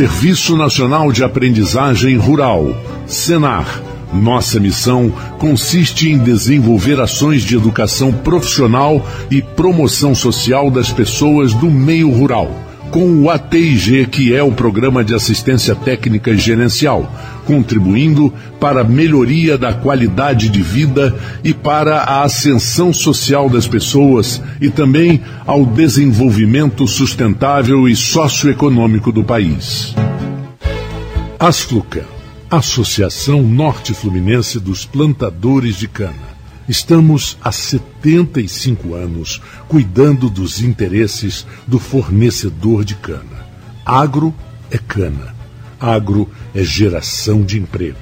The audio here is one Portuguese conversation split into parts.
Serviço Nacional de Aprendizagem Rural, Senar. Nossa missão consiste em desenvolver ações de educação profissional e promoção social das pessoas do meio rural com o ATIG, que é o Programa de Assistência Técnica e Gerencial, contribuindo para a melhoria da qualidade de vida e para a ascensão social das pessoas e também ao desenvolvimento sustentável e socioeconômico do país. Asfluca, Associação Norte Fluminense dos Plantadores de Cana Estamos há 75 anos cuidando dos interesses do fornecedor de cana. Agro é cana. Agro é geração de emprego.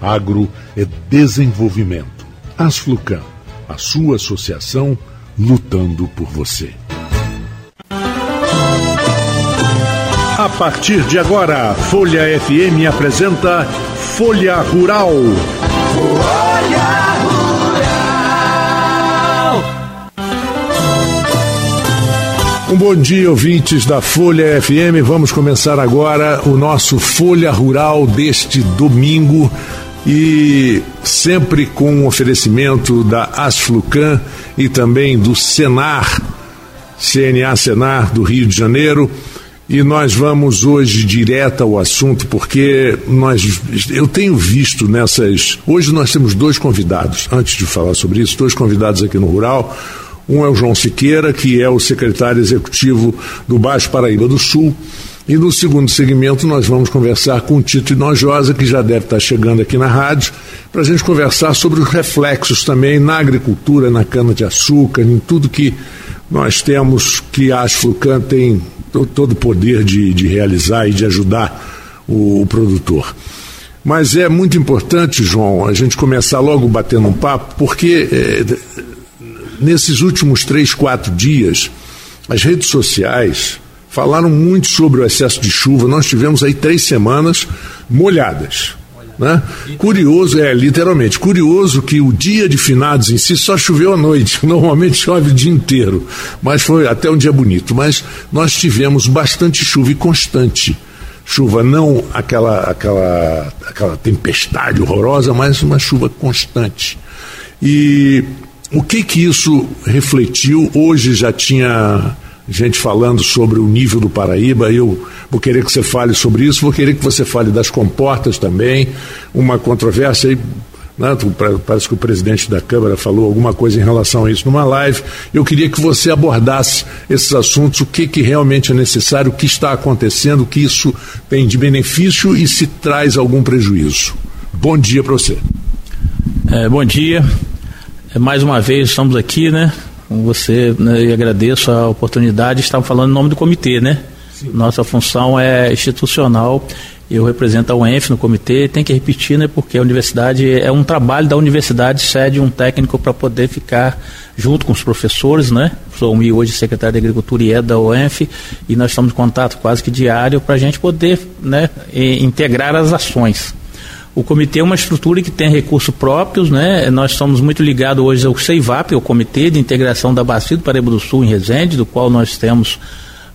Agro é desenvolvimento. Asflucan, a sua associação lutando por você. A partir de agora, Folha FM apresenta Folha Rural. Um bom dia, ouvintes da Folha FM. Vamos começar agora o nosso Folha Rural deste domingo e sempre com um oferecimento da Asflucan e também do Senar, CNA Senar do Rio de Janeiro. E nós vamos hoje direto ao assunto, porque nós, eu tenho visto nessas. Hoje nós temos dois convidados, antes de falar sobre isso, dois convidados aqui no Rural. Um é o João Siqueira, que é o secretário executivo do Baixo Paraíba do Sul. E no segundo segmento nós vamos conversar com o Tito Inojosa, que já deve estar chegando aqui na rádio, para a gente conversar sobre os reflexos também na agricultura, na cana-de-açúcar, em tudo que nós temos que a Asflucan tem todo o poder de, de realizar e de ajudar o, o produtor. Mas é muito importante, João, a gente começar logo batendo um papo, porque é, nesses últimos três, quatro dias, as redes sociais falaram muito sobre o excesso de chuva. Nós tivemos aí três semanas molhadas. Né? Curioso, é, literalmente, curioso que o dia de finados em si só choveu à noite, normalmente chove o dia inteiro, mas foi até um dia bonito. Mas nós tivemos bastante chuva e constante. Chuva não aquela, aquela, aquela tempestade horrorosa, mas uma chuva constante. E o que que isso refletiu? Hoje já tinha gente falando sobre o nível do Paraíba. Eu vou querer que você fale sobre isso, vou querer que você fale das comportas também. Uma controvérsia aí. Né, parece que o presidente da Câmara falou alguma coisa em relação a isso numa live. Eu queria que você abordasse esses assuntos, o que, que realmente é necessário, o que está acontecendo, o que isso tem de benefício e se traz algum prejuízo. Bom dia para você. É, bom dia. É, mais uma vez estamos aqui, né? Com você né, e agradeço a oportunidade. Estamos falando em nome do comitê, né? Sim. Nossa função é institucional. Eu represento a UENF no comitê. Tem que repetir, né? Porque a universidade é um trabalho da universidade, cede um técnico para poder ficar junto com os professores, né? Sou hoje secretário de Agricultura e é da UENF e nós estamos em contato quase que diário para a gente poder, né? Integrar as ações. O comitê é uma estrutura que tem recursos próprios, né? Nós estamos muito ligados hoje ao CEIVAP, o Comitê de Integração da Bacia do Paraíba do Sul em Resende, do qual nós temos,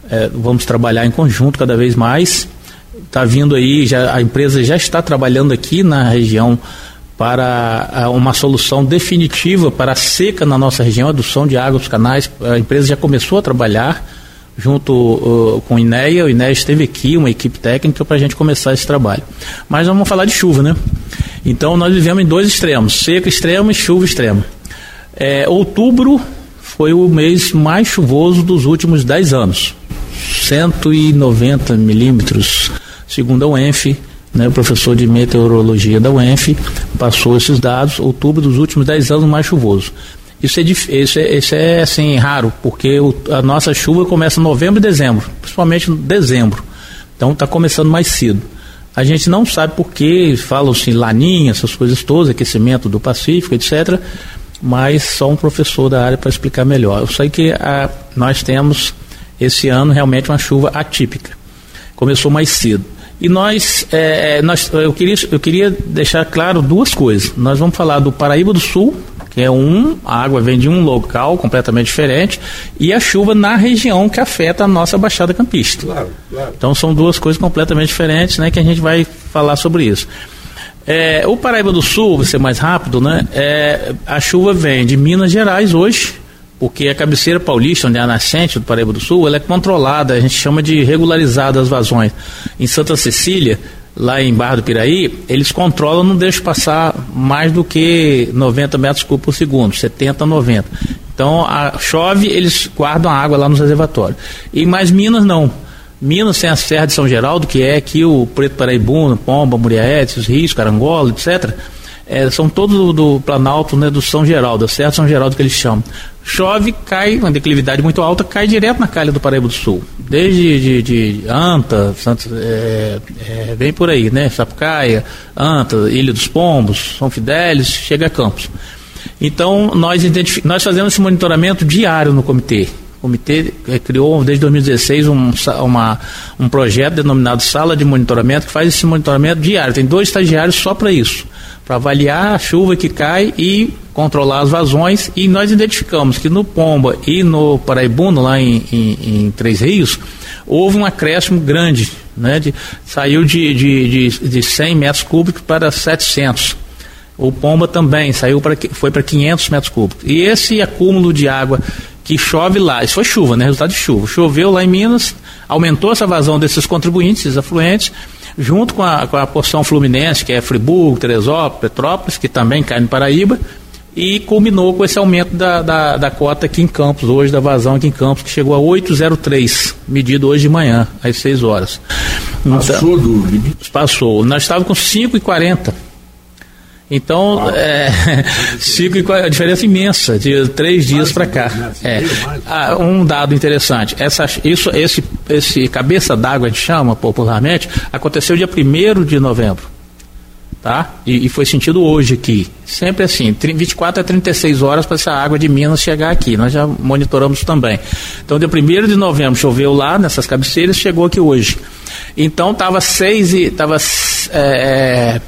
é, vamos trabalhar em conjunto cada vez mais. Está vindo aí, já, a empresa já está trabalhando aqui na região para uma solução definitiva para a seca na nossa região, adução de água dos canais. A empresa já começou a trabalhar junto uh, com o INEA. O INEA esteve aqui, uma equipe técnica, para a gente começar esse trabalho. Mas vamos falar de chuva, né? Então nós vivemos em dois extremos, seca extrema e chuva extrema. É, outubro foi o mês mais chuvoso dos últimos 10 anos. 190 milímetros, segundo a UENF, né, o professor de meteorologia da UENF passou esses dados, outubro dos últimos 10 anos mais chuvoso. Isso é, isso é, isso é assim, raro, porque o, a nossa chuva começa em novembro e dezembro, principalmente em dezembro. Então está começando mais cedo. A gente não sabe por que, falam-se laninha, essas coisas todas, aquecimento do Pacífico, etc. Mas só um professor da área para explicar melhor. Eu sei que a, nós temos esse ano realmente uma chuva atípica. Começou mais cedo. E nós, é, nós eu, queria, eu queria deixar claro duas coisas. Nós vamos falar do Paraíba do Sul, é um, a água vem de um local completamente diferente, e a chuva na região que afeta a nossa Baixada Campista. Claro, claro. Então são duas coisas completamente diferentes, né, que a gente vai falar sobre isso. É, o Paraíba do Sul, vou ser mais rápido, né? É, a chuva vem de Minas Gerais hoje, porque a cabeceira paulista, onde é a nascente do Paraíba do Sul, ela é controlada, a gente chama de regularizada as vazões. Em Santa Cecília, lá em Barra do Piraí, eles controlam, não deixam passar mais do que 90 metros cúbicos por segundo, 70, 90. Então, a, chove, eles guardam a água lá nos reservatórios. E mais Minas não. Minas tem a Serra de São Geraldo, que é aqui o Preto Paraibuna, Pomba, Muriaete, os rios, Carangola, etc. É, são todos do, do, Planalto, né, do São Geraldo, de São Geraldo que eles chamam. Chove, cai, uma declividade muito alta, cai direto na calha do Paraíba do Sul. Desde de, de Anta, Santos, é, é, vem por aí, né? Sapucaia, Anta, Ilha dos Pombos, São Fidélis, chega a Campos. Então, nós, nós fazemos esse monitoramento diário no comitê. O comitê eh, criou desde 2016 um, uma, um projeto denominado Sala de Monitoramento, que faz esse monitoramento diário. Tem dois estagiários só para isso, para avaliar a chuva que cai e controlar as vazões. E nós identificamos que no Pomba e no Paraibuno, lá em, em, em Três Rios, houve um acréscimo grande, né, de, saiu de, de, de, de 100 metros cúbicos para 700. O Pomba também saiu para foi para 500 metros cúbicos. E esse acúmulo de água que chove lá, isso foi chuva, né? Resultado de chuva. Choveu lá em Minas, aumentou essa vazão desses contribuintes, esses afluentes, junto com a, com a porção fluminense, que é Friburgo, Teresópolis, Petrópolis, que também cai no Paraíba, e culminou com esse aumento da, da, da, cota aqui em Campos, hoje, da vazão aqui em Campos, que chegou a 803, medido hoje de manhã, às 6 horas. Passou então, do? Passou. Nós estávamos com 5,40 então, ah, é, cinco, a diferença imensa, de três dias para cá. É. Ah, um dado interessante, essa, isso, esse, esse cabeça d'água, a gente chama popularmente, aconteceu dia 1 de novembro. Tá? E, e, foi sentido hoje aqui. Sempre assim, 24 a 36 horas para essa água de Minas chegar aqui. Nós já monitoramos também. Então, dia 1 de novembro choveu lá nessas cabeceiras, chegou aqui hoje. Então, estava 6 e. Tava, é,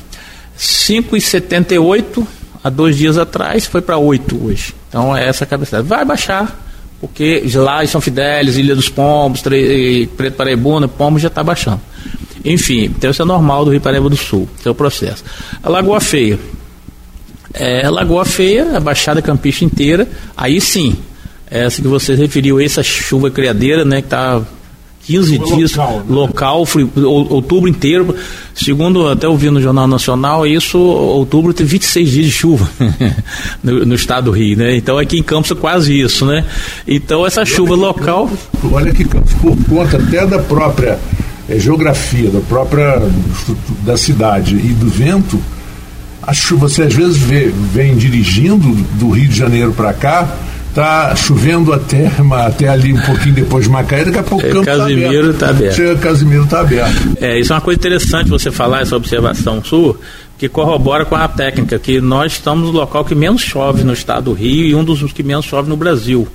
5,78 há dois dias atrás, foi para 8 hoje. Então é essa cabeça. Vai baixar, porque lá em São Fidélis, Ilha dos Pombos, Preto Paraibuna, Pombos já está baixando. Enfim, então isso é normal do Rio Paraíba do Sul, esse é o processo. A Lagoa Feia. É, a Lagoa Feia, a Baixada Campista inteira, aí sim, essa que você referiu, essa chuva criadeira, né, que está 15 dias local, né? local outubro inteiro. Segundo até ouvi no Jornal Nacional, isso outubro tem 26 dias de chuva no, no, estado do Rio, né? Então aqui em Campos é quase isso, né? Então essa chuva local. olha que Campos, por conta até da própria é, geografia, da própria da cidade e do vento, a chuva, você às vezes vê, vem dirigindo do Rio de Janeiro para cá Tá chovendo até, até ali um pouquinho depois de Macaé, daqui a pouco o campo tá Casimiro está aberto. Chega, Casimiro está aberto. É, isso é uma coisa interessante você falar, essa observação sua, que corrobora com a técnica, que nós estamos no local que menos chove no estado do Rio e um dos que menos chove no Brasil.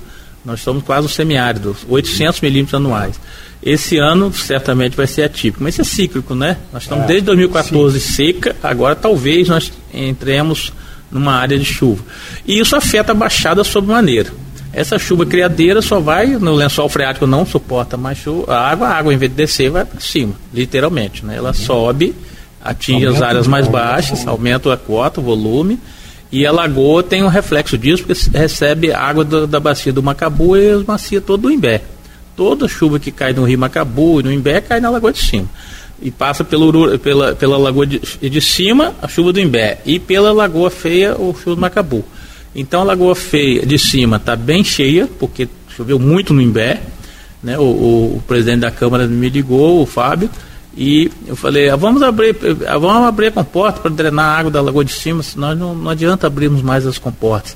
Nós estamos quase semiárido, 800 milímetros anuais. Esse ano certamente vai ser atípico, mas isso é cíclico, né? Nós estamos é, desde 2014 sim. seca, agora talvez nós entremos numa área de chuva. E isso afeta a baixada sobremaneira. Essa chuva criadeira só vai, no lençol freático não suporta mais chuva, a água, a água em vez de descer vai para cima, literalmente. Né? Ela sobe, atinge aumenta as áreas mais baixas, aumenta a cota, o volume, e a lagoa tem um reflexo disso, porque recebe água do, da bacia do Macabu e as bacia todo do Imbé. Toda chuva que cai no rio Macabu e no Imbé cai na lagoa de cima e passa pelo, pela, pela lagoa de, de cima, a chuva do Imbé, e pela lagoa feia, o chuva do Macabu. Então a lagoa feia de cima está bem cheia, porque choveu muito no Imbé. Né? O, o, o, presidente da Câmara me ligou, o Fábio, e eu falei, ah, vamos abrir, ah, vamos abrir a comporta para drenar a água da lagoa de cima, senão não, não adianta abrirmos mais as comportas.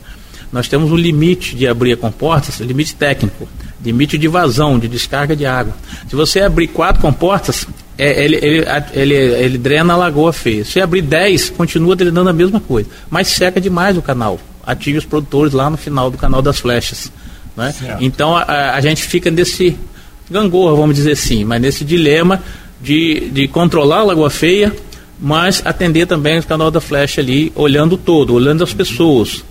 Nós temos um limite de abrir a comporta, limite técnico, limite de vazão, de descarga de água. Se você abrir quatro comportas, é, ele, ele, ele, ele, drena a lagoa feia. Se abrir 10, continua drenando a mesma coisa. Mas seca demais o canal. Atinge os produtores lá no final do canal das flechas. Né? Então a, a, gente fica nesse gangorra, vamos dizer assim, mas nesse dilema de, de controlar a lagoa feia, mas atender também o canal da flecha ali, olhando todo, olhando as pessoas.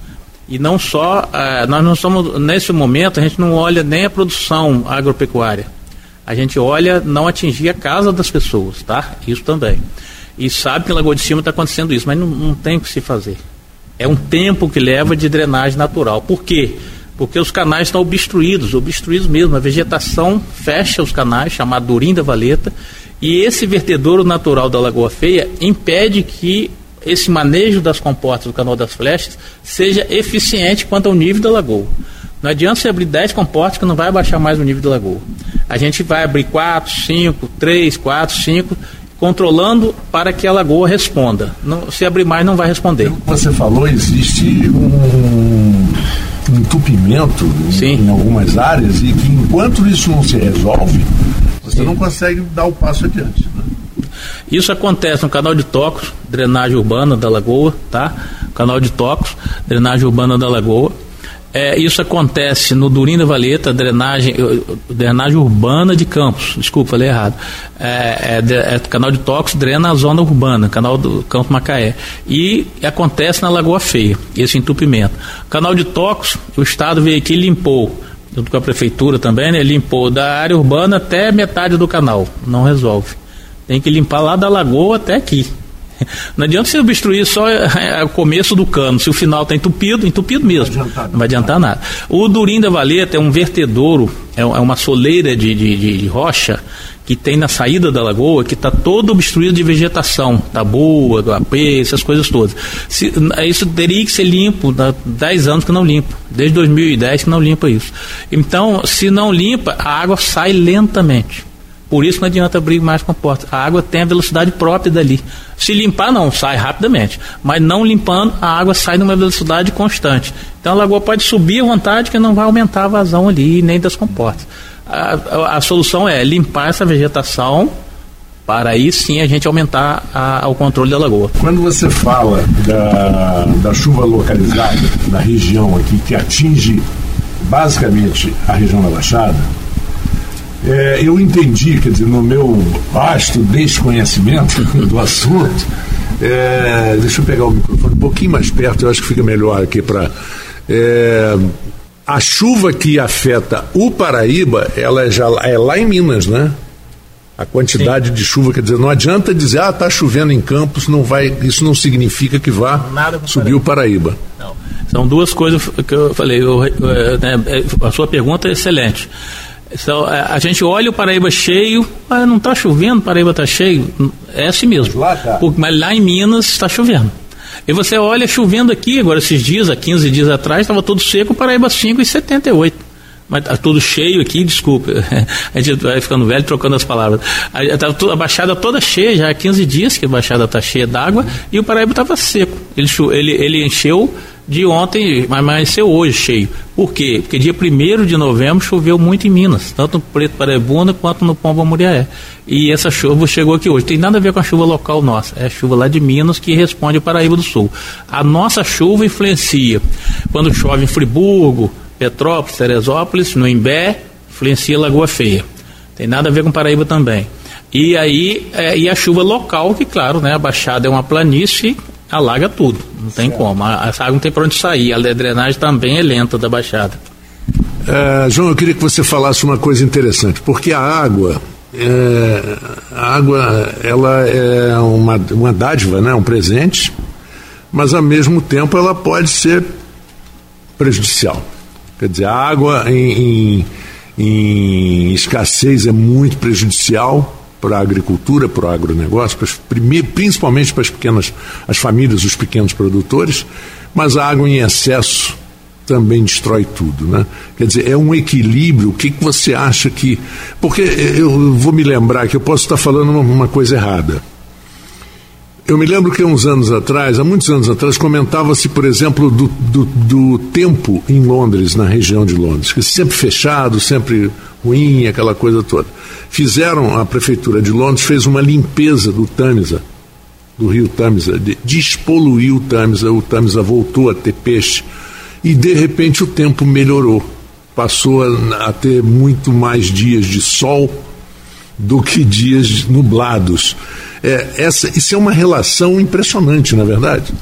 E não só, uh, nós não somos, nesse momento, a gente não olha nem a produção agropecuária. A gente olha não atingir a casa das pessoas, tá? Isso também. E sabe que em Lagoa de Cima está acontecendo isso, mas não, não tem o que se fazer. É um tempo que leva de drenagem natural. Por quê? Porque os canais estão obstruídos, obstruídos mesmo. A vegetação fecha os canais, chamado Durim da Valeta, e esse vertedouro natural da Lagoa Feia impede que esse manejo das comportas do canal das flechas seja eficiente quanto ao nível da lagoa. Não adianta você abrir 10 comportas que não vai abaixar mais o nível da lagoa. A gente vai abrir 4, 5, 3, 4, 5, controlando para que a lagoa responda. Não, se abrir mais, não vai responder. Você falou, existe um entupimento em, em algumas áreas e que enquanto isso não se resolve, você Sim. não consegue dar o passo adiante. Né? Isso acontece no canal de Tocos, drenagem urbana da Lagoa, tá? Canal de Tocos, drenagem urbana da Lagoa. É, isso acontece no Durim da Valeta, drenagem, drenagem urbana de Campos. Desculpa, falei errado. É, é, é, canal de Tocos drena a zona urbana, canal do Campo Macaé. E acontece na Lagoa Feia, esse entupimento. Canal de Tocos, o Estado veio aqui e limpou, junto com a Prefeitura também, né, limpou da área urbana até metade do canal. Não resolve. Tem que limpar lá da lagoa até aqui. Não adianta você obstruir só é, o começo do cano. Se o final está entupido, entupido mesmo. Não vai adiantar, não vai adiantar nada. O Durim da Valeta é um vertedouro, é, é uma soleira de, de, de rocha que tem na saída da lagoa, que está todo obstruído de vegetação, da boa, do AP, essas coisas todas. Se, isso teria que ser limpo, há 10 anos que não limpa, desde 2010 que não limpa isso. Então, se não limpa, a água sai lentamente. Por isso não adianta abrir mais comporta. A água tem a velocidade própria dali. Se limpar, não, sai rapidamente. Mas não limpando, a água sai numa velocidade constante. Então a lagoa pode subir à vontade que não vai aumentar a vazão ali, nem das comportas. A, a, a solução é limpar essa vegetação para aí sim a gente aumentar a, o controle da lagoa. Quando você fala da, da chuva localizada na região aqui, que atinge basicamente a região da Baixada, é, eu entendi, quer dizer, no meu vasto desconhecimento do assunto, é, deixa eu pegar o microfone um pouquinho mais perto, eu acho que fica melhor aqui para. É, a chuva que afeta o Paraíba, ela é, já, é lá em Minas, né? A quantidade Sim. de chuva, quer dizer, não adianta dizer, ah, está chovendo em Campos, não vai, isso não significa que vá subir o Paraíba. Não. São duas coisas que eu falei. Eu, né, a sua pergunta é excelente. Então, a gente olha o Paraíba cheio, ah, não está chovendo, Paraíba está cheio. É assim mesmo. Mas lá, tá. mas lá em Minas está chovendo. E você olha chovendo aqui, agora esses dias, há 15 dias atrás, estava tudo seco, o Paraíba 5,78. Mas está tudo cheio aqui, desculpa. A gente vai ficando velho trocando as palavras. A, a, a baixada toda cheia, já há 15 dias que a baixada está cheia d'água, e o Paraíba estava seco. Ele, ele, ele encheu de ontem, mas amanheceu hoje cheio. Por quê? Porque dia 1 de novembro choveu muito em Minas, tanto no Preto Paraibuna quanto no Pomba Muriaé. E essa chuva chegou aqui hoje. Tem nada a ver com a chuva local nossa, é a chuva lá de Minas que responde ao Paraíba do Sul. A nossa chuva influencia. Quando chove em Friburgo, Petrópolis, Teresópolis, no Imbé, influencia Lagoa Feia. Tem nada a ver com Paraíba também. E aí, é, e a chuva local, que claro, né, a Baixada é uma planície, alaga tudo, não tem certo. como. A, essa água não tem para onde sair, a drenagem também é lenta da Baixada. É, João, eu queria que você falasse uma coisa interessante, porque a água, é, a água, ela é uma, uma dádiva, né, um presente, mas ao mesmo tempo ela pode ser prejudicial. Quer dizer, a água em, em, em escassez é muito prejudicial para a agricultura, para o agronegócio, para as, principalmente para as pequenas, as famílias, os pequenos produtores, mas a água em excesso também destrói tudo, né? Quer dizer, é um equilíbrio. O que, que você acha que? Porque eu vou me lembrar que eu posso estar falando uma coisa errada. Eu me lembro que uns anos atrás, há muitos anos atrás, comentava-se, por exemplo, do, do, do, tempo em Londres, na região de Londres, que sempre fechado, sempre ruim, aquela coisa toda. Fizeram, a prefeitura de Londres fez uma limpeza do Tamisa, do rio Tamisa, de, despoluiu o Tamisa, o Tamisa voltou a ter peixe e de repente o tempo melhorou. Passou a, a ter muito mais dias de sol do que dias nublados. É, essa, isso é uma relação impressionante, na é verdade.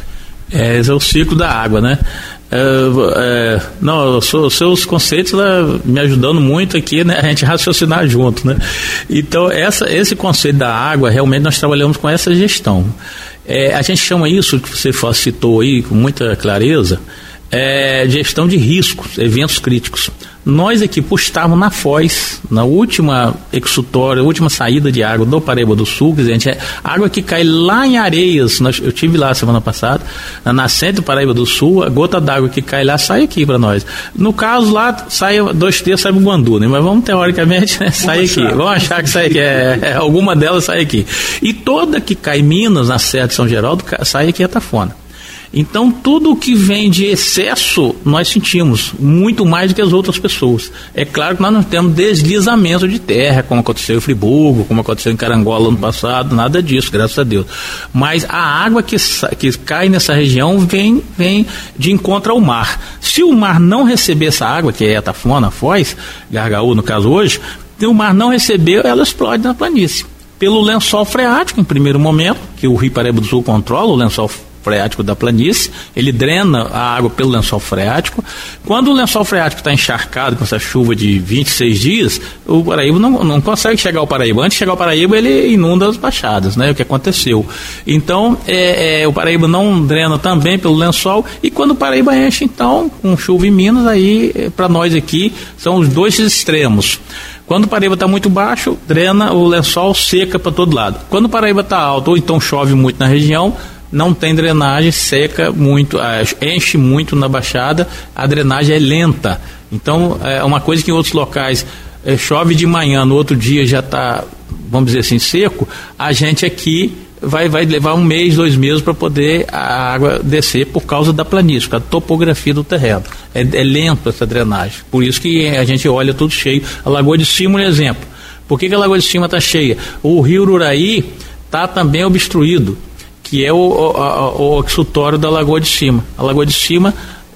É, esse é o ciclo da água, né? É, é, não, sou, seus conceitos né, me ajudando muito aqui, né, a gente raciocinar junto, né? Então, essa, esse conceito da água, realmente nós trabalhamos com essa gestão. É, a gente chama isso, que você citou aí com muita clareza, é, gestão de riscos, eventos críticos. Nós aqui, por estarmos na Foz, na última exutória, última saída de água do Paraíba do Sul, quer dizer, a gente é água que cai lá em Areias, nós, eu tive lá semana passada, na nascente do Paraíba do Sul, a gota d'água que cai lá sai aqui para nós. No caso lá, sai dois terços, sai o Guandu, né? mas vamos teoricamente né, sai aqui. Vamos achar que sai aqui, é, é, alguma delas sai aqui. E toda que cai em Minas, na Serra de São Geraldo, sai aqui a Tafona. Então, tudo que vem de excesso, nós sentimos, muito mais do que as outras pessoas. É claro que nós não temos deslizamento de terra, como aconteceu em Friburgo, como aconteceu em Carangola ano passado, nada disso, graças a Deus. Mas a água que, que cai nessa região vem, vem de encontro ao mar. Se o mar não receber essa água, que é a Tafona, a Foz, Gargaú no caso hoje, se o mar não recebeu, ela explode na planície pelo lençol freático, em primeiro momento, que o Rio Paraíba do Sul controla, o lençol freático da planície, ele drena a água pelo lençol freático. Quando o lençol freático está encharcado com essa chuva de 26 dias, o Paraíba não, não consegue chegar ao Paraíba. Antes de chegar ao Paraíba, ele inunda as baixadas, né? O que aconteceu. Então, é, é, o Paraíba não drena também pelo lençol, e quando o Paraíba enche, então, com chuva em Minas, aí, é, para nós aqui, são os dois extremos. Quando o Paraíba está muito baixo, drena o lençol seca para todo lado. Quando o Paraíba está alto, ou então chove muito na região, não tem drenagem, seca muito, ah, enche muito na baixada, a drenagem é lenta. Então, é uma coisa que em outros locais é, chove de manhã, no outro dia já está, vamos dizer assim, seco, a gente aqui vai, vai levar um mês, dois meses para poder a água descer por causa da planície, a topografia do terreno. É, é lento essa drenagem. Por isso que a gente olha tudo cheio. A Lagoa de Cima é um exemplo. Por que, que a Lagoa de Cima está cheia? O rio Ururaí está também obstruído que é o, o, o, da Lagoa de Cima. A Lagoa de Cima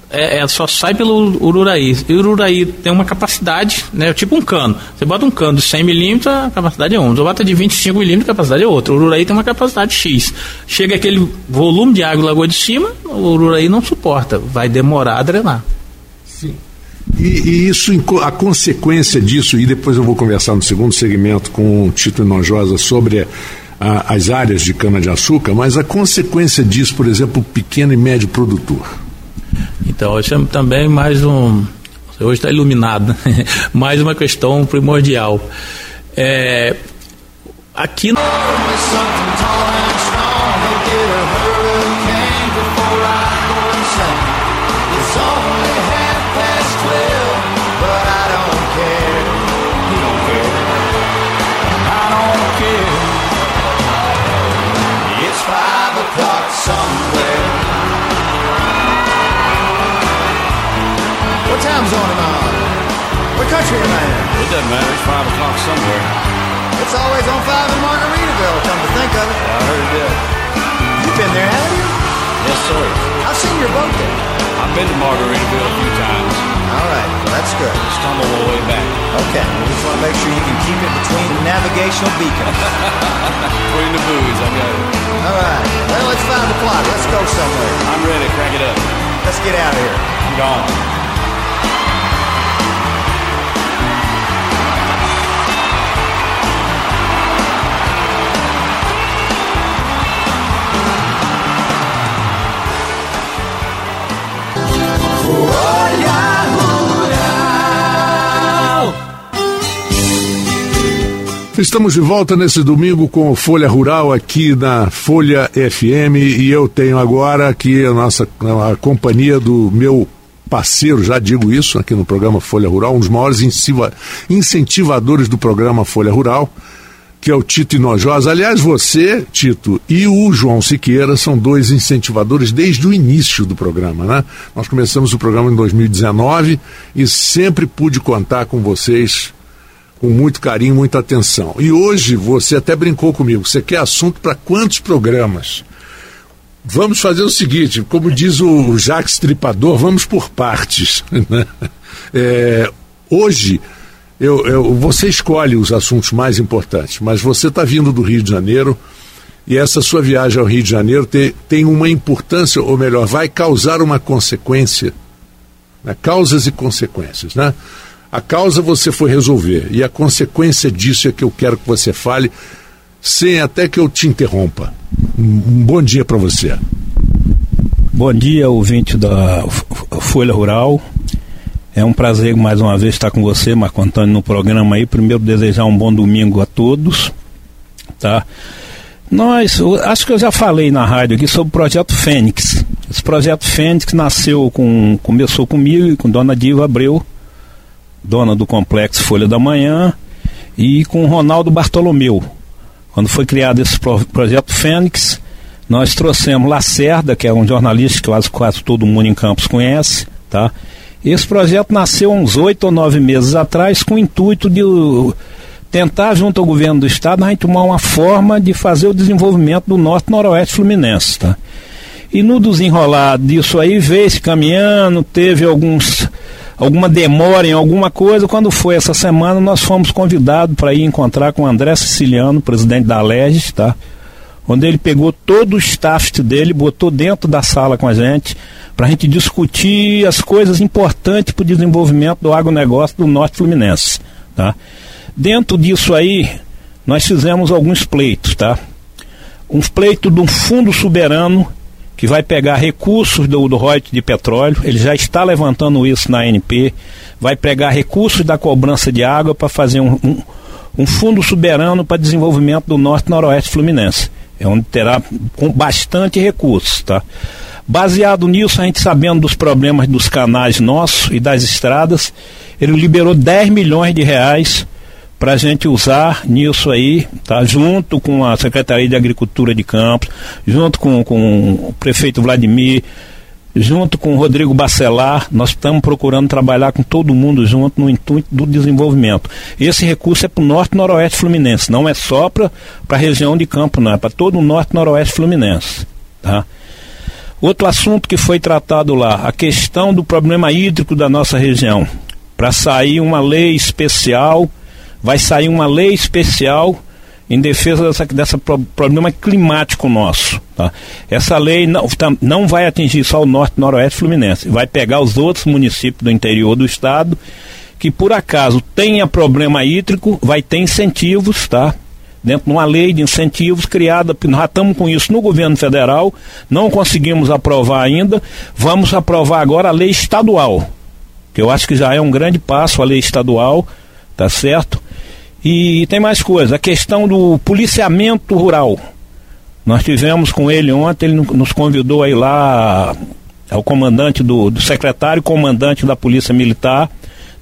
é, é, só sai pelo Ururaí. E o Ururaí tem uma capacidade, né, tipo um cano. Você bota um cano de 100 milímetros, a capacidade é um. Você bota de 25 milímetros, a capacidade é outra. O Ururaí tem uma capacidade X. Chega aquele volume de água Lagoa de Cima, o Ururaí não suporta. Vai demorar a drenar. Sim. E, e, isso, a consequência disso, e depois eu vou conversar no segundo segmento com o Tito Inojosa sobre a, as áreas de cana-de-açúcar, mas a consequência disso, por exemplo, o pequeno e médio produtor. Então, isso é também mais um. Hoje está iluminado, né? mais uma questão primordial. É, aqui. Country in? It doesn't matter. It's 5 o'clock somewhere. It's always on 5 in Margaritaville, come to think of it. Yeah, I heard it did. You've been there, haven't you? Yes, sir. I've seen your boat there. I've been to Margaritaville a few times. All right, well, that's good. Stumble my way back. Okay, we just want to make sure you can keep it between the navigational beacons. between the buoys, I got it. All right, well, it's 5 o'clock. Let's go somewhere. I'm ready. Crank it up. Let's get out of here. I'm gone. Estamos de volta nesse domingo com o Folha Rural aqui na Folha FM e eu tenho agora aqui a nossa a companhia do meu parceiro, já digo isso aqui no programa Folha Rural, um dos maiores incentivadores do programa Folha Rural, que é o Tito Inojosa. Aliás, você, Tito, e o João Siqueira são dois incentivadores desde o início do programa, né? Nós começamos o programa em 2019 e sempre pude contar com vocês com muito carinho, muita atenção. E hoje você até brincou comigo, você quer assunto para quantos programas? Vamos fazer o seguinte, como diz o Jacques Tripador, vamos por partes. Né? É, hoje eu, eu, você escolhe os assuntos mais importantes, mas você está vindo do Rio de Janeiro e essa sua viagem ao Rio de Janeiro tem, tem uma importância, ou melhor, vai causar uma consequência Né? Causas e consequências. Né? A causa você foi resolver e a consequência disso é que eu quero que você fale, sem até que eu te interrompa. Um, bom dia para você. Bom dia, ouvinte da Folha Rural. É um prazer mais uma vez estar com você, Marco Antônio, no programa aí. Primeiro desejar um bom domingo a todos, tá? Nós, acho que eu já falei na rádio aqui sobre o projeto Fênix. Esse projeto Fênix nasceu com, começou comigo e com Dona Diva Abreu, dona do complexo Folha da Manhã, e com Ronaldo Bartolomeu. Quando foi criado esse pro, projeto Fênix, nós trouxemos Lacerda, que é um jornalista que quase, quase todo mundo em Campos conhece, tá? Esse projeto nasceu uns oito ou nove meses atrás com o intuito de tentar, junto ao governo do estado, tomar uma forma de fazer o desenvolvimento do norte noroeste fluminense. Tá? E no desenrolar disso aí, veio-se caminhando, teve alguns alguma demora em alguma coisa. Quando foi essa semana, nós fomos convidados para ir encontrar com o André Siciliano, presidente da Legis, tá? onde ele pegou todo o staff dele, botou dentro da sala com a gente, para a gente discutir as coisas importantes para o desenvolvimento do agronegócio do Norte Fluminense. Tá? Dentro disso aí, nós fizemos alguns pleitos. Tá? Um pleito de um fundo soberano que vai pegar recursos do, do de petróleo, ele já está levantando isso na ANP, vai pegar recursos da cobrança de água para fazer um, um, um fundo soberano para desenvolvimento do Norte Noroeste Fluminense. É onde terá com bastante recursos, tá? Baseado nisso, a gente sabendo dos problemas dos canais nossos e das estradas, ele liberou 10 milhões de reais para a gente usar nisso aí, tá? junto com a Secretaria de Agricultura de Campos, junto com, com o prefeito Vladimir, junto com o Rodrigo Bacelar, nós estamos procurando trabalhar com todo mundo junto no intuito do desenvolvimento. Esse recurso é para o norte noroeste fluminense, não é só para a região de Campo, não, é para todo o norte noroeste fluminense. Tá? Outro assunto que foi tratado lá, a questão do problema hídrico da nossa região. Para sair uma lei especial, vai sair uma lei especial em defesa dessa, dessa problema climático nosso. Tá? Essa lei não, tá, não vai atingir só o norte noroeste fluminense, vai pegar os outros municípios do interior do estado que por acaso tenha problema hídrico, vai ter incentivos, tá? dentro de uma lei de incentivos criada, nós estamos com isso no governo federal, não conseguimos aprovar ainda, vamos aprovar agora a lei estadual, que eu acho que já é um grande passo a lei estadual, tá certo? E tem mais coisa, a questão do policiamento rural. Nós tivemos com ele ontem, ele nos convidou aí lá, é o comandante do, do secretário comandante da Polícia Militar,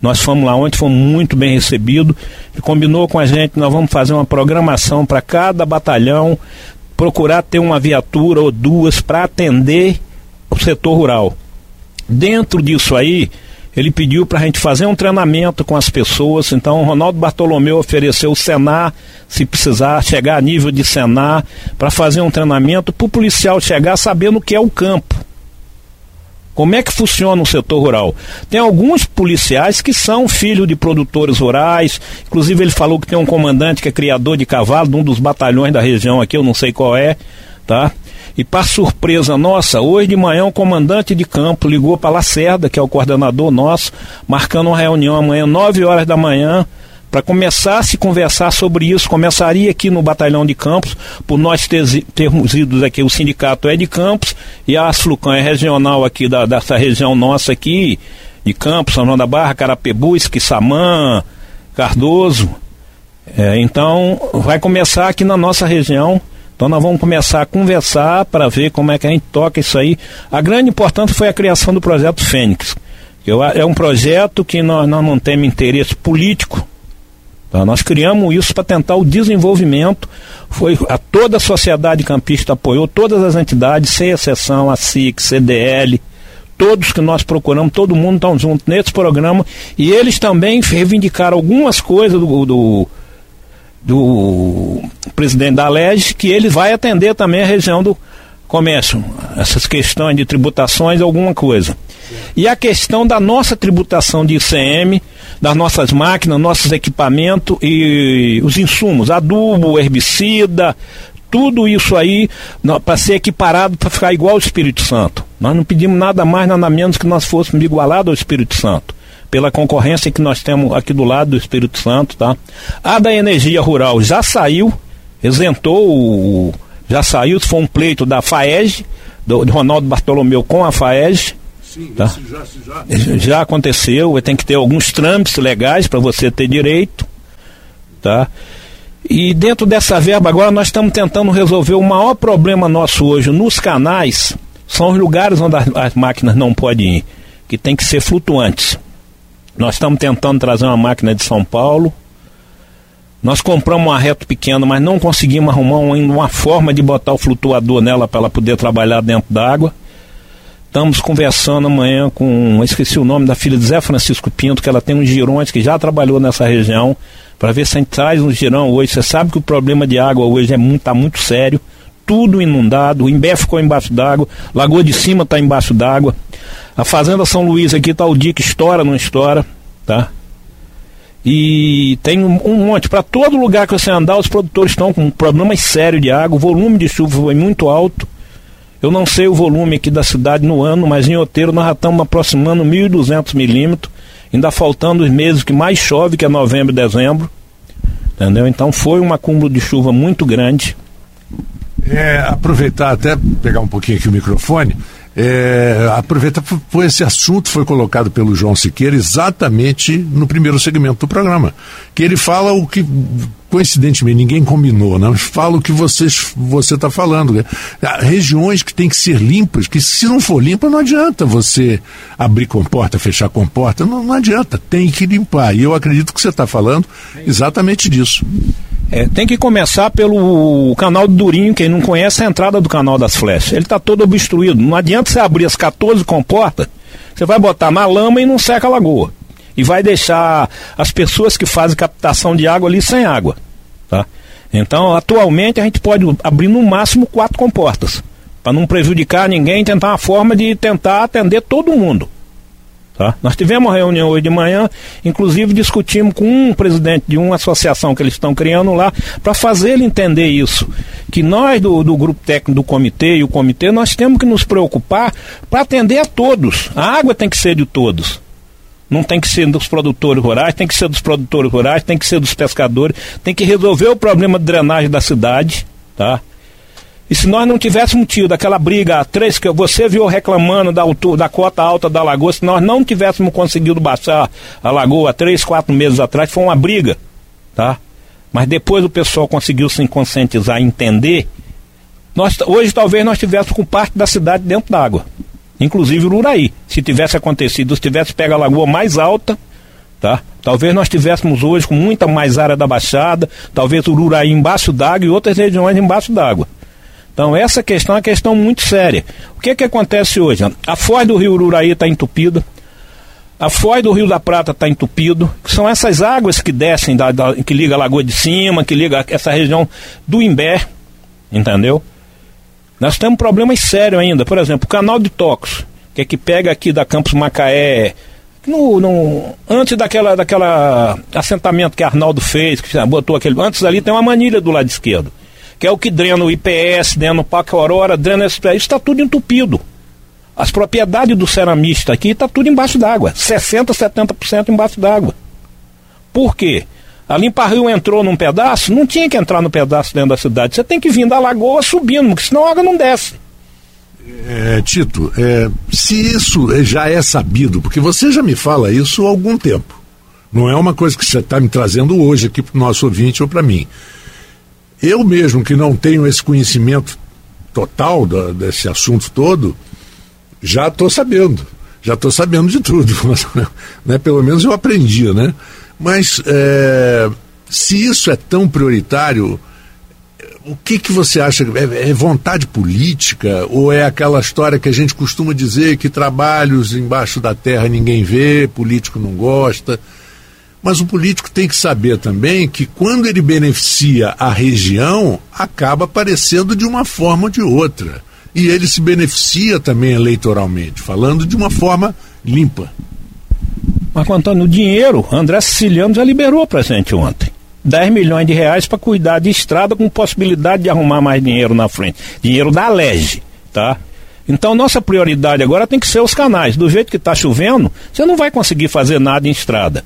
nós fomos lá ontem, fomos muito bem recebidos. Ele combinou com a gente, nós vamos fazer uma programação para cada batalhão, procurar ter uma viatura ou duas para atender o setor rural. Dentro disso aí, ele pediu para a gente fazer um treinamento com as pessoas. Então, o Ronaldo Bartolomeu ofereceu o Senar, se precisar, chegar a nível de Senar, para fazer um treinamento para o policial chegar sabendo o que é o campo. Como é que funciona o setor rural? Tem alguns policiais que são filhos de produtores rurais, inclusive ele falou que tem um comandante que é criador de cavalo de um dos batalhões da região aqui, eu não sei qual é, tá? E para surpresa nossa, hoje de manhã o comandante de campo ligou para Lacerda, que é o coordenador nosso, marcando uma reunião amanhã, 9 horas da manhã, para começar a se conversar sobre isso, começaria aqui no Batalhão de Campos, por nós ter, termos ido aqui, o sindicato é de Campos e a Asflucan é regional aqui da, dessa região nossa aqui, de Campos, São João da Barra, Carapebu, Esquiçamã, Cardoso. É, então, vai começar aqui na nossa região. Então nós vamos começar a conversar para ver como é que a gente toca isso aí. A grande importância foi a criação do projeto Fênix. é um projeto que nós, nós não temos interesse político, Tá? Nós criamos isso para tentar o desenvolvimento. Foi a toda a sociedade campista apoiou, todas as entidades, sem exceção, a SIC, CDL, todos que nós procuramos, todo mundo está junto nesse programa. E eles também reivindicaram algumas coisas do, do, do presidente da LEG, que ele vai atender também a região do comércio, essas questões de tributações, alguma coisa. E a questão da nossa tributação de ICM, das nossas máquinas, nossos equipamentos e os insumos, adubo, herbicida, tudo isso aí para ser equiparado para ficar igual ao Espírito Santo. Nós não pedimos nada mais, nada menos que nós fôssemos igualados ao Espírito Santo. Pela concorrência que nós temos aqui do lado do Espírito Santo, tá? A da energia rural já saiu, isentou, já saiu, for um pleito da FAEG, do, de Ronaldo Bartolomeu com a FAEG. Sim, tá? já, já... já aconteceu, tem que ter alguns trâmites legais para você ter direito. Tá? E dentro dessa verba agora nós estamos tentando resolver o maior problema nosso hoje nos canais, são os lugares onde as, as máquinas não podem ir, que tem que ser flutuantes. Nós estamos tentando trazer uma máquina de São Paulo. Nós compramos uma reto pequena, mas não conseguimos arrumar uma forma de botar o flutuador nela para ela poder trabalhar dentro d'água. Estamos conversando amanhã com, esqueci o nome da filha de Zé Francisco Pinto, que ela tem uns girões que já trabalhou nessa região, para ver se a gente traz um girão hoje. Você sabe que o problema de água hoje é muito, tá muito sério, tudo inundado, o Imbé ficou embaixo d'água, Lagoa de Cima está embaixo d'água. A Fazenda São Luís aqui está o dia que estoura, não estoura, tá? E tem um, um monte, para todo lugar que você andar, os produtores estão com problemas sérios de água, o volume de chuva foi muito alto. Eu não sei o volume aqui da cidade no ano, mas em Oteiro nós já estamos aproximando 1.200 milímetros, ainda faltando os meses que mais chove, que é novembro e dezembro. Entendeu? Então foi um acúmulo de chuva muito grande. É, aproveitar até pegar um pouquinho aqui o microfone. É, aproveitar, por esse assunto foi colocado pelo João Siqueira exatamente no primeiro segmento do programa. Que ele fala o que, coincidentemente, ninguém combinou, né? fala o que vocês, você está falando. Né? Regiões que têm que ser limpas, que se não for limpa, não adianta você abrir comporta, fechar comporta, não, não adianta, tem que limpar. E eu acredito que você está falando exatamente disso. É, tem que começar pelo canal do Durinho, quem não conhece a entrada do canal das flechas. Ele está todo obstruído. Não adianta você abrir as 14 comportas, você vai botar na lama e não seca a lagoa. E vai deixar as pessoas que fazem captação de água ali sem água. Tá? Então, atualmente, a gente pode abrir no máximo quatro comportas. Para não prejudicar ninguém, tentar uma forma de tentar atender todo mundo. Tá? Nós tivemos uma reunião hoje de manhã, inclusive discutimos com um presidente de uma associação que eles estão criando lá, para fazer ele entender isso. Que nós, do, do grupo técnico do comitê e o comitê, nós temos que nos preocupar para atender a todos. A água tem que ser de todos. Não tem que ser dos produtores rurais, tem que ser dos produtores rurais, tem que ser dos pescadores, tem que resolver o problema de drenagem da cidade, tá? E se nós não tivéssemos tido aquela briga três que você viu reclamando da, altura, da cota alta da lagoa, se nós não tivéssemos conseguido baixar a lagoa três, quatro meses atrás, foi uma briga, tá? Mas depois o pessoal conseguiu se conscientizar entender. Nós, hoje talvez nós estivéssemos com parte da cidade dentro d'água. Inclusive o Uraí. Se tivesse acontecido, se tivesse pego a lagoa mais alta, tá? Talvez nós tivéssemos hoje com muita mais área da Baixada, talvez o Uraí embaixo d'água e outras regiões embaixo d'água. Então essa questão é uma questão muito séria. O que que acontece hoje? A foz do rio Ururaí está entupida, a foz do Rio da Prata está entupido, que são essas águas que descem, da, da, que liga a Lagoa de Cima, que liga essa região do Imbé, entendeu? Nós temos problemas sérios ainda, por exemplo, o canal de Tocos, que é que pega aqui da Campos Macaé, no, no, antes daquela, daquela assentamento que Arnaldo fez, que botou aquele. Antes ali tem uma manilha do lado esquerdo que é o que drena o IPS, drena o Parque Aurora, drena esse isso está tudo entupido. As propriedades do ceramista aqui está tudo embaixo d'água, 60%, 70% embaixo d'água. Por quê? A Limpa Rio entrou num pedaço, não tinha que entrar no pedaço dentro da cidade. Você tem que vir da lagoa subindo, porque senão a água não desce. É, Tito, é, se isso já é sabido, porque você já me fala isso há algum tempo, não é uma coisa que você está me trazendo hoje aqui para o nosso ouvinte ou para mim. Eu mesmo, que não tenho esse conhecimento total da, desse assunto todo, já estou sabendo. Já estou sabendo de tudo. né? Pelo menos eu aprendi, né? Mas é, se isso é tão prioritário, o que, que você acha? É, é, vontade política? Ou é aquela história que a gente costuma dizer que trabalhos embaixo da terra ninguém vê, político não gosta? Mas o político tem que saber também que quando ele beneficia a região, acaba aparecendo de uma forma ou de outra. E ele se beneficia também eleitoralmente, falando de uma forma limpa. Marco Antônio, o dinheiro, André Siciliano já liberou para gente ontem. 10 milhões de reais para cuidar de estrada com possibilidade de arrumar mais dinheiro na frente. Dinheiro da Lege, tá? Então, nossa prioridade agora tem que ser os canais. Do jeito que está chovendo, você não vai conseguir fazer nada em estrada.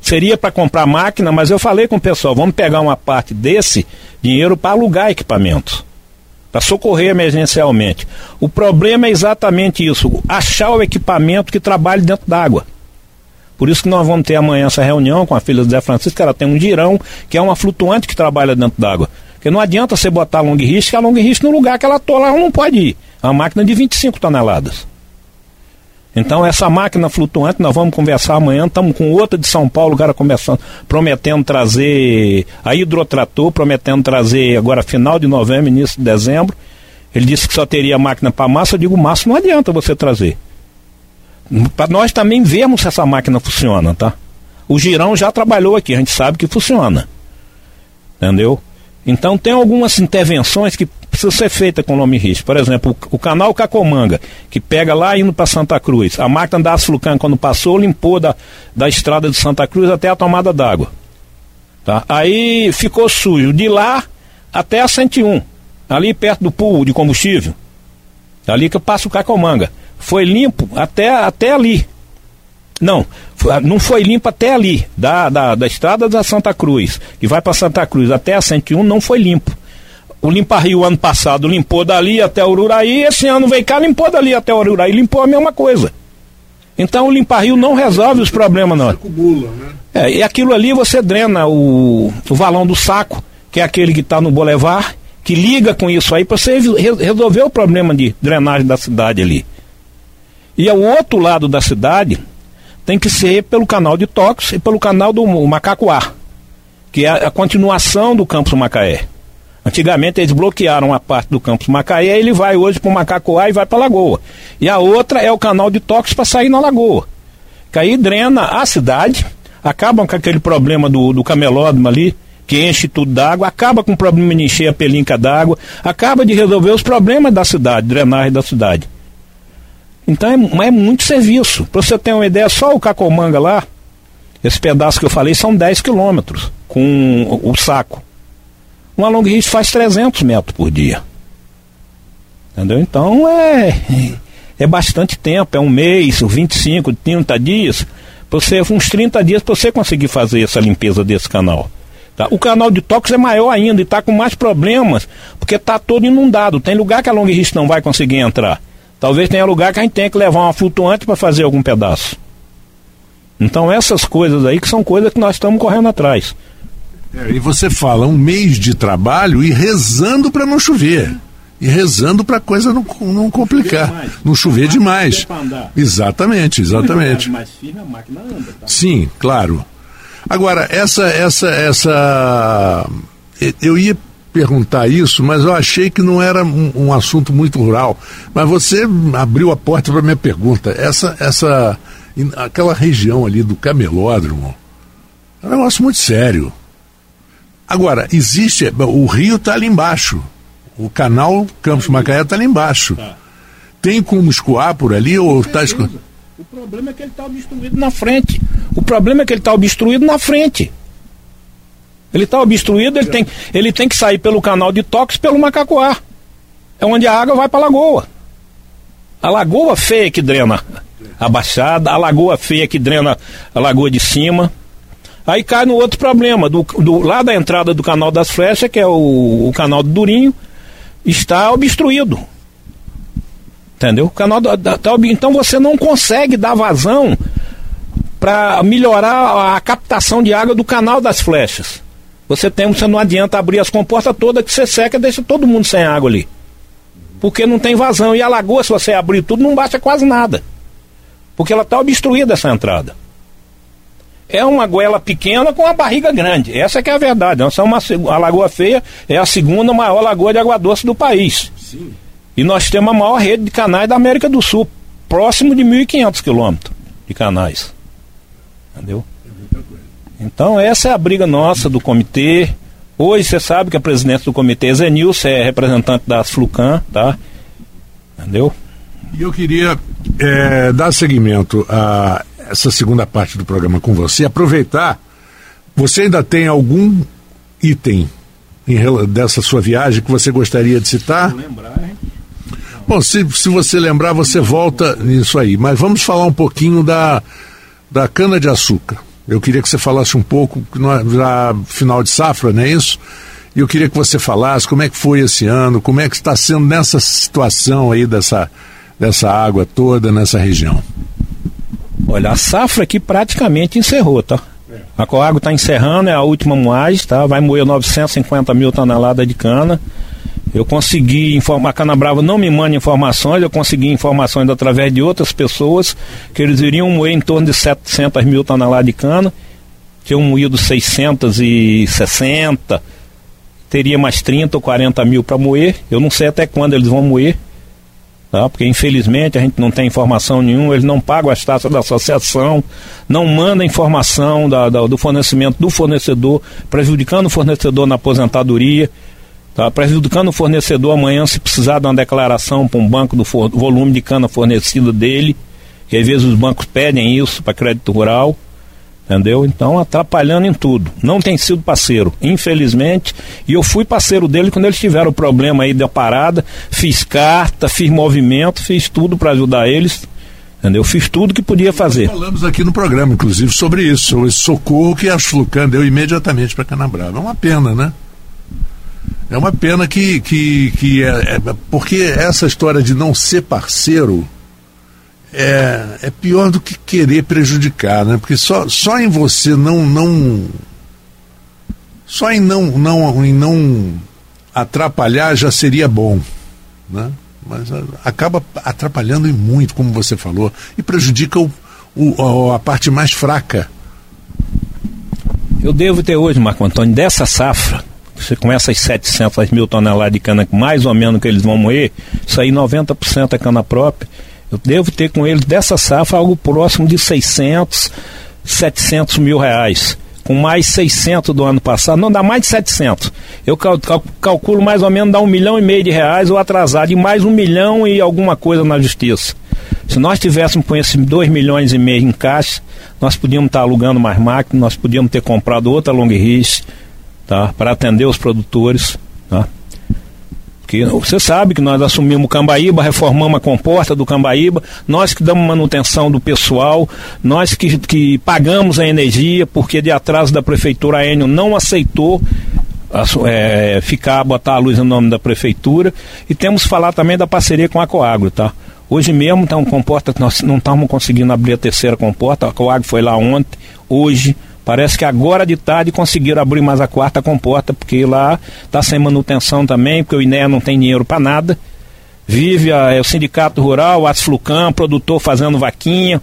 Seria para comprar máquina, mas eu falei com o pessoal: vamos pegar uma parte desse dinheiro para alugar equipamentos, para socorrer emergencialmente. O problema é exatamente isso: achar o equipamento que trabalhe dentro d'água. Por isso que nós vamos ter amanhã essa reunião com a filha do Zé Francisco, ela tem um girão, que é uma flutuante que trabalha dentro d'água. Porque não adianta você botar a long risco, que a long no lugar que ela tola, ela não pode ir. É uma máquina de 25 toneladas. Então essa máquina flutuante nós vamos conversar amanhã, estamos com outra de São Paulo, cara prometendo trazer a hidrotrator, prometendo trazer agora final de novembro, início de dezembro. Ele disse que só teria máquina para massa, eu digo, massa não adianta você trazer. Para nós também vermos se essa máquina funciona, tá? O Girão já trabalhou aqui, a gente sabe que funciona. Entendeu? Então tem algumas intervenções que precisam ser feitas com o nome risco. Por exemplo, o, o, canal Cacomanga, que pega lá indo para Santa Cruz. A máquina da Asflucan, quando passou, limpou da, da estrada de Santa Cruz até a tomada d'água. Tá? Aí ficou sujo. De lá até a 101, ali perto do pool de combustível. Ali que passa o Cacomanga. Foi limpo até, até ali. Não, não foi limpo até ali, da, da, da estrada da Santa Cruz, que vai para Santa Cruz até a 101, não foi limpo. O Limpa Rio ano passado limpou dali até o Ururaí, esse ano veio cá limpou dali até o Ururaí, limpou a mesma coisa. Então o Limpa Rio não resolve os problemas, não. Acumula, né? É, e aquilo ali você drena o, o valão do saco, que é aquele que está no Boulevard, que liga com isso aí para você resolver o problema de drenagem da cidade ali. E ao outro lado da cidade, tem que ser pelo canal de Tox e pelo canal do Macacoá, que é a continuação do Campus Macaé. Antigamente eles bloquearam a parte do Campus Macaé, ele vai hoje para o Macacoá e vai para Lagoa. E a outra é o canal de Tox para sair na Lagoa. Que aí drena a cidade, acabam com aquele problema do, do camelódromo ali, que enche tudo d'água, acaba com o problema de encher a pelinca d'água, acaba de resolver os problemas da cidade, drenagem da cidade. Então é, é muito serviço. Para você ter uma ideia, só o Cacomanga lá, esse pedaço que eu falei, são 10 quilômetros com o, o saco. Uma long faz 300 metros por dia. Entendeu? Então é, é bastante tempo, é um mês, 25, 30 dias. Você, uns 30 dias para você conseguir fazer essa limpeza desse canal. Tá? O canal de toques é maior ainda e está com mais problemas, porque está todo inundado. Tem lugar que a long não vai conseguir entrar. Talvez tenha lugar que a gente tenha que levar uma flutuante para fazer algum pedaço. Então essas coisas aí que são coisas que nós estamos correndo atrás. É, e você fala um mês de trabalho e rezando para não chover. E rezando para a coisa não, não complicar. Chover não chover demais. Exatamente, exatamente. Mais firme, a máquina anda, tá? Sim, claro. Agora, essa, essa, essa. Eu ia perguntar isso, mas eu achei que não era um, um assunto muito rural. Mas você abriu a porta para minha pergunta. Essa, essa, aquela região ali do camelódromo é um negócio muito sério. Agora, existe. O rio está ali embaixo. O canal Campos Macaé está ali embaixo. Tá. Tem como escoar por ali ou está escoando? O problema é que ele está obstruído na frente. O problema é que ele está obstruído na frente. Ele está obstruído, ele tem, ele tem que sair pelo canal de toques pelo Macacoá. É onde a água vai para a lagoa. A lagoa feia que drena a baixada, a lagoa feia que drena a lagoa de cima. Aí cai no outro problema, do, do lá da entrada do canal das flechas, que é o, o canal do Durinho, está obstruído. Entendeu? O canal da, da, tá, então você não consegue dar vazão para melhorar a captação de água do canal das flechas. Você tem, você não adianta abrir as comportas todas que você seca, deixa todo mundo sem água ali. Porque não tem vazão. E a lagoa, se você abrir tudo, não baixa quase nada. Porque ela está obstruída essa entrada. É uma goela pequena com uma barriga grande. Essa que é a verdade. Essa é uma, a Lagoa Feia é a segunda maior lagoa de água doce do país. Sim. E nós temos a maior rede de canais da América do Sul, próximo de 1.500 quilômetros de canais. Entendeu? Então essa é a briga nossa do comitê. Hoje você sabe que a presidente do comitê é Zenilson, é representante da Flucan, tá? Entendeu? E eu queria é, dar seguimento a essa segunda parte do programa com você, aproveitar. Você ainda tem algum item em, dessa sua viagem que você gostaria de citar? Lembrar, hein? Bom, se, se você lembrar, você volta nisso aí. Mas vamos falar um pouquinho da, da cana-de-açúcar. Eu queria que você falasse um pouco, já final de safra, não é isso? E eu queria que você falasse como é que foi esse ano, como é que está sendo nessa situação aí dessa, dessa água toda nessa região. Olha, a safra aqui praticamente encerrou, tá? A Coago está encerrando, é a última moagem, tá? Vai moer 950 mil toneladas de cana. Eu consegui informar, a Canabrava não me manda informações, eu consegui informações através de outras pessoas que eles iriam moer em torno de 700 mil toneladas de cana. Tinham moído 660, teria mais 30 ou 40 mil para moer. Eu não sei até quando eles vão moer, tá? porque infelizmente a gente não tem informação nenhuma, eles não pagam as taxas da associação, não mandam informação da, da, do fornecimento do fornecedor, prejudicando o fornecedor na aposentadoria. Tá prejudicando o fornecedor amanhã se precisar de uma declaração para um banco do volume de cana fornecido dele, que às vezes os bancos pedem isso para crédito rural, entendeu? Então atrapalhando em tudo. Não tem sido parceiro, infelizmente. E eu fui parceiro dele quando eles tiveram o problema aí da parada, fiz carta, fiz movimento, fiz tudo para ajudar eles. Entendeu? Fiz tudo que podia fazer. Falamos aqui no programa, inclusive, sobre isso, sobre esse socorro que a Flucan deu imediatamente para Canabrava. É uma pena, né? É uma pena que, que, que é, é, porque essa história de não ser parceiro é, é pior do que querer prejudicar, né? Porque só, só em você não não só em não não em não atrapalhar já seria bom, né? Mas acaba atrapalhando e muito, como você falou, e prejudica o, o, a parte mais fraca. Eu devo ter hoje, Marco Antônio, dessa safra, com essas 700 mil toneladas de cana, mais ou menos que eles vão moer, isso aí 90% é cana própria. Eu devo ter com eles dessa safra algo próximo de 600, 700 mil reais. Com mais 600 do ano passado, não dá mais de 700. Eu cal cal calculo mais ou menos dá um milhão e meio de reais ou atrasado, e mais um milhão e alguma coisa na justiça. Se nós tivéssemos com esses 2 milhões e meio em caixa, nós podíamos estar alugando mais máquinas, nós podíamos ter comprado outra long tá? para atender os produtores. Tá? Porque você sabe que nós assumimos o Cambaíba, reformamos a comporta do Cambaíba, nós que damos manutenção do pessoal, nós que, que pagamos a energia, porque de atraso da prefeitura a Enio não aceitou é, ficar, botar a luz no nome da prefeitura. E temos que falar também da parceria com a Coagro, tá? Hoje mesmo tá um comporta, nós não estamos conseguindo abrir a terceira comporta, a Coagro foi lá ontem, hoje Parece que agora de tarde conseguiram abrir mais a quarta comporta, porque lá está sem manutenção também, porque o INEA não tem dinheiro para nada. Vive a, é o sindicato rural, o Asflucam, produtor fazendo vaquinha.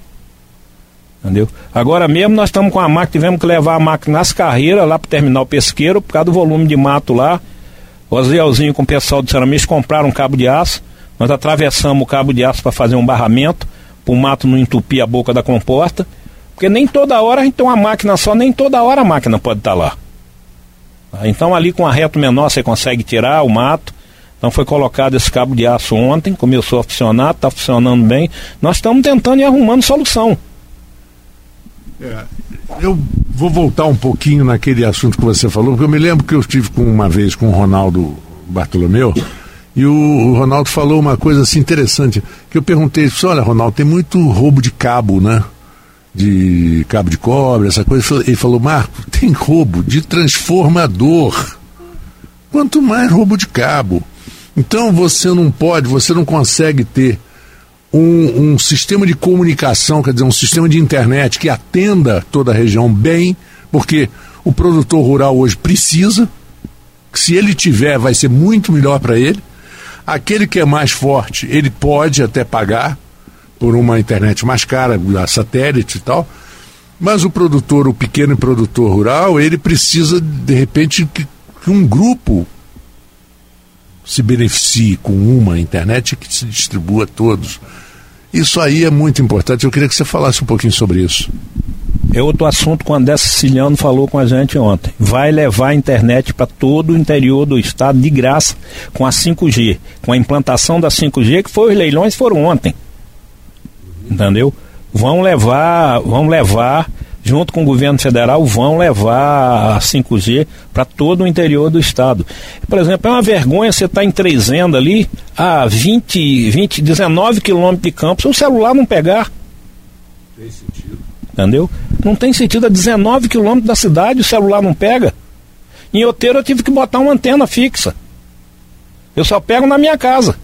Entendeu? Agora mesmo nós estamos com a máquina, tivemos que levar a máquina nas carreiras lá para o terminal pesqueiro, por causa do volume de mato lá. O Azelzinho com o pessoal do Ceramês compraram um cabo de aço. Nós atravessamos o cabo de aço para fazer um barramento, para o mato não entupir a boca da comporta. Porque nem toda hora a gente tem uma máquina só, nem toda hora a máquina pode estar lá. Então ali com a reto menor você consegue tirar o mato. Então foi colocado esse cabo de aço ontem, começou a funcionar, está funcionando bem. Nós estamos tentando e arrumando solução. É, eu vou voltar um pouquinho naquele assunto que você falou, porque eu me lembro que eu estive com, uma vez com o Ronaldo Bartolomeu, e o, Ronaldo falou uma coisa assim interessante, que eu perguntei, olha Ronaldo, tem muito roubo de cabo, né? De cabo de cobre, essa coisa. Ele falou, Marco, tem roubo de transformador. Quanto mais roubo de cabo. Então você não pode, você não consegue ter um, um, sistema de comunicação, quer dizer, um sistema de internet que atenda toda a região bem, porque o produtor rural hoje precisa, se ele tiver, vai ser muito melhor para ele. Aquele que é mais forte, ele pode até pagar, por uma internet mais cara, a satélite e tal. Mas o produtor, o pequeno produtor rural, ele precisa, de repente, que, que um grupo se beneficie com uma internet que se distribua a todos. Isso aí é muito importante. Eu queria que você falasse um pouquinho sobre isso. É outro assunto que o André Siciliano falou com a gente ontem. Vai levar a internet para todo o interior do estado de graça com a 5G, com a implantação da 5G, que foi os leilões foram ontem entendeu? Vão levar, vão levar junto com o governo federal, vão levar a 5G para todo o interior do estado. Por exemplo, é uma vergonha você estar tá em Trezenda ali, a 20, 20 19 quilômetros de campo, o celular não pegar. Tem sentido. Entendeu? Não tem sentido a 19 quilômetros da cidade, o celular não pega. Em Oteiro eu tive que botar uma antena fixa. Eu só pego na minha casa.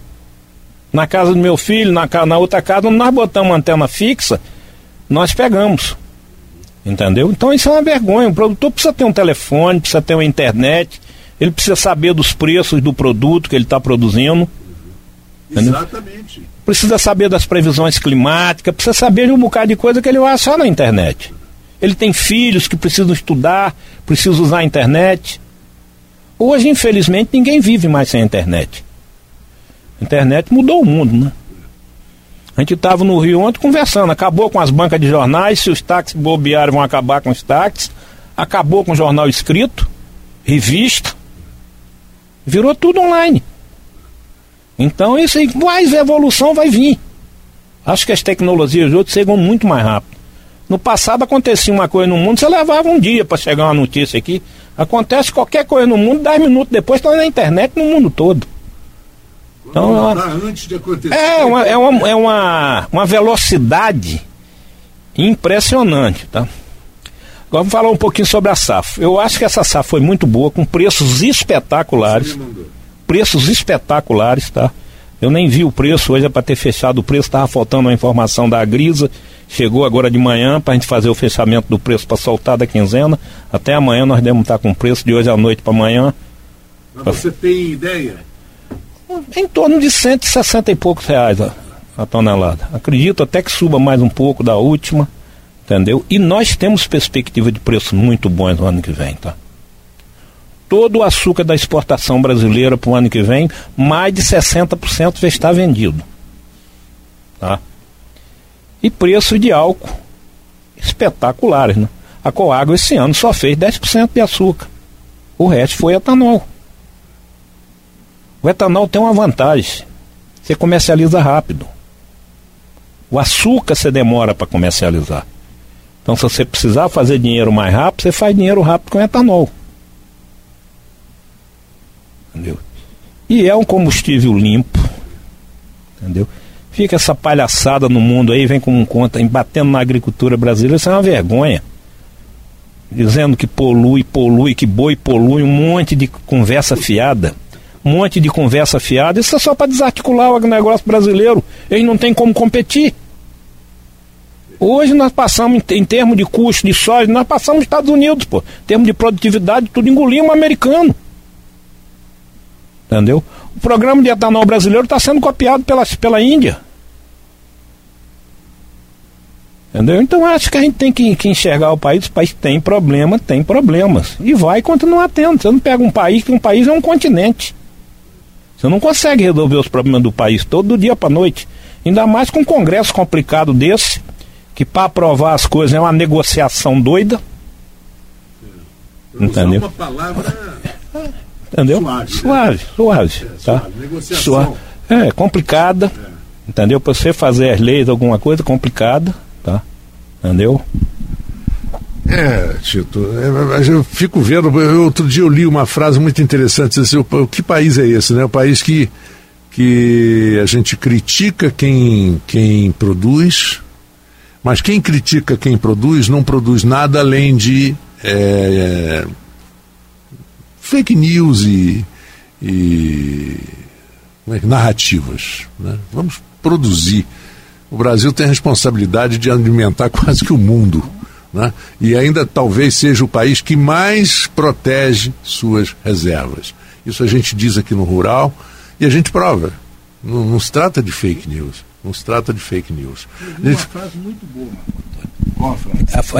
Na casa do meu filho, na, na outra casa, onde nós botamos uma antena fixa, nós pegamos. Entendeu? Então isso é uma vergonha. O produtor precisa ter um telefone, precisa ter uma internet, ele precisa saber dos preços do produto que ele está produzindo. Entendeu? Exatamente. Precisa saber das previsões climáticas, precisa saber de um bocado de coisa que ele vai achar na internet. Ele tem filhos que precisam estudar, precisam usar a internet. Hoje, infelizmente, ninguém vive mais sem a internet. Internet mudou o mundo, né? A gente estava no Rio ontem conversando, acabou com as bancas de jornais, se os táxis bobearem vão acabar com os táxis, acabou com o jornal escrito, revista, virou tudo online. Então isso aí, mais evolução vai vir. Acho que as tecnologias de hoje chegam muito mais rápido. No passado acontecia uma coisa no mundo, você levava um dia para chegar uma notícia aqui. Acontece qualquer coisa no mundo, dez minutos depois está na internet no mundo todo. Então, é uma, antes de acontecer. É, uma, é, uma, é uma, uma velocidade impressionante, tá? Agora vamos falar um pouquinho sobre a safra. Eu acho que essa safra foi muito boa, com preços espetaculares. Preços espetaculares, tá? Eu nem vi o preço hoje, é para ter fechado o preço, estava faltando uma informação da Grisa. Chegou agora de manhã para a gente fazer o fechamento do preço para soltar da quinzena. Até amanhã nós devemos estar com o preço de hoje à noite para amanhã. Mas você tem ideia? Em torno de 160 e poucos reais a, a tonelada. Acredito até que suba mais um pouco da última, entendeu? E nós temos perspectiva de preços muito bons no ano que vem, tá? Todo o açúcar da exportação brasileira para o ano que vem, mais de 60% já está vendido. Tá? E preço de álcool espetaculares, né? A Coagro esse ano só fez 10% de açúcar. O resto foi etanol. O etanol tem uma vantagem: você comercializa rápido. O açúcar você demora para comercializar. Então, se você precisar fazer dinheiro mais rápido, você faz dinheiro rápido com etanol. Entendeu? E é um combustível limpo. Entendeu? Fica essa palhaçada no mundo aí, vem com conta, batendo na agricultura brasileira, isso é uma vergonha. Dizendo que polui, polui, que boi polui, um monte de conversa fiada um monte de conversa fiada. Isso é só para desarticular o agronegócio brasileiro. Eles não têm como competir. Hoje nós passamos, em, termos de custo de soja, nós passamos nos Estados Unidos, pô. Em termos de produtividade, tudo engolimos o americano. Entendeu? O programa de etanol brasileiro está sendo copiado pela, pela Índia. Entendeu? Então acho que a gente tem que, que, enxergar o país, o país tem problema, tem problemas. E vai continuar tendo. Você não pega um país, que um país é um continente. Você não consegue resolver os problemas do país todo do dia para noite. Ainda mais com um congresso complicado desse, que para aprovar as coisas é uma negociação doida. Eu Entendeu? Uma palavra Entendeu? Suave, suave, né? suave, é, tá? Suave. Negociação. Suave. É, complicada. É. Entendeu? Para você fazer as leis, alguma coisa complicada, tá? Entendeu? É, Tito, é, eu fico vendo. Outro dia eu li uma frase muito interessante: assim, o, que país é esse, né? O país que, que a gente critica quem, quem produz, mas quem critica quem produz não produz nada além de é, fake news e, e é, narrativas. Né? Vamos produzir. O Brasil tem a responsabilidade de alimentar quase que o mundo né? e ainda talvez seja o país que mais protege suas reservas. Isso a gente diz aqui no Rural e a gente prova. Não, não se trata de fake news. Não se trata de fake news. Uma gente... frase muito boa, Qual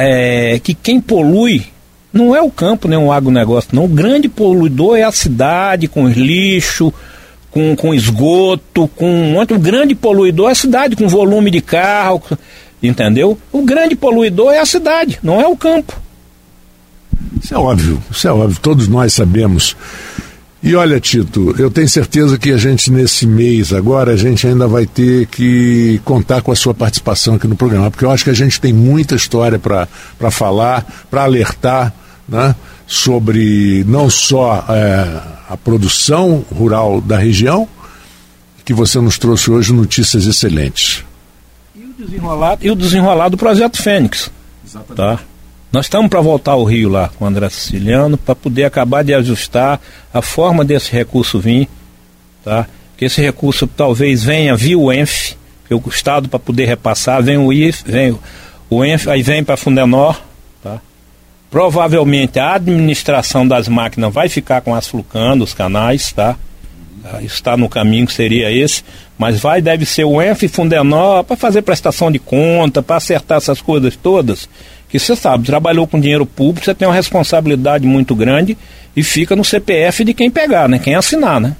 É, que quem polui não é o campo, nem o agronegócio, não. O grande poluidor é a cidade, com lixo, com, com esgoto, com um monte. O grande poluidor é a cidade, com volume de carro. Entendeu? O grande poluidor é a cidade, não é o campo. Isso é óbvio, isso é óbvio. Todos nós sabemos E olha, Tito, eu tenho certeza que a gente, nesse mês agora, a gente ainda vai ter que contar com a sua participação aqui no programa, porque eu acho que a gente tem muita história para falar, para alertar né, sobre não só é, a produção rural da região, que você nos trouxe hoje notícias excelentes. E o desenrolado, e o desenrolado do projeto Fênix. Exatamente. Tá? Nós estamos para voltar ao Rio lá com o André Siciliano para poder acabar de ajustar a forma desse recurso vir, tá? Que esse recurso talvez venha via o ENF, que o Estado para poder repassar, vem o IF, vem o ENF, aí vem para a Fundenor, tá? Provavelmente a administração das máquinas vai ficar com as flucando, os canais, tá? Está no caminho que seria esse, mas vai, deve ser o ENF Fundenor para fazer prestação de conta, para acertar essas coisas todas que você sabe, trabalhou com dinheiro público, você tem uma responsabilidade muito grande e fica no CPF de quem pegar, né? Quem assinar, né?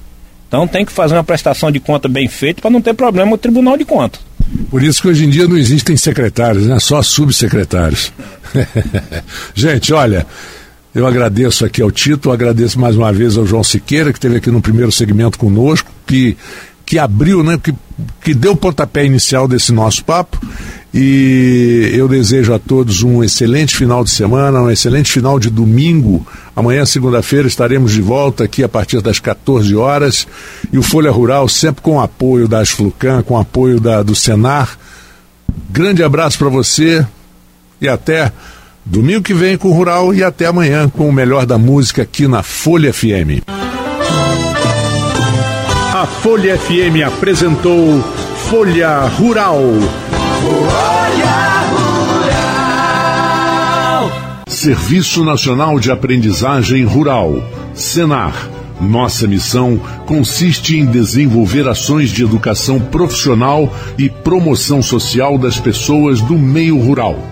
Então tem que fazer uma prestação de conta bem feita para não ter problema no Tribunal de Contas. Por isso que hoje em dia não existem secretários, né? Só subsecretários. Gente, olha, eu agradeço aqui ao Tito, agradeço mais uma vez ao João Siqueira, que esteve aqui no primeiro segmento conosco, que, que abriu, né? Que, que deu o pontapé inicial desse nosso papo. E eu desejo a todos um excelente final de semana, um excelente final de domingo. Amanhã, segunda-feira, estaremos de volta aqui a partir das 14 horas. E o Folha Rural, sempre com apoio da Asflucan, com apoio da, do Senar. Grande abraço para você e até domingo que vem com o Rural e até amanhã com o melhor da música aqui na Folha FM. A Folha FM apresentou Folha Rural. Serviço Nacional de Aprendizagem Rural, Senar. Nossa missão consiste em desenvolver ações de educação profissional e promoção social das pessoas do meio rural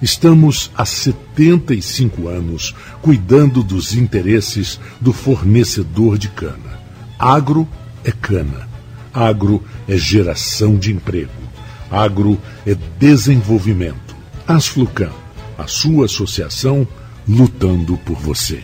Estamos há 75 anos cuidando dos interesses do fornecedor de cana. Agro é cana. Agro é geração de emprego. Agro é desenvolvimento. Asflucan, a sua associação lutando por você.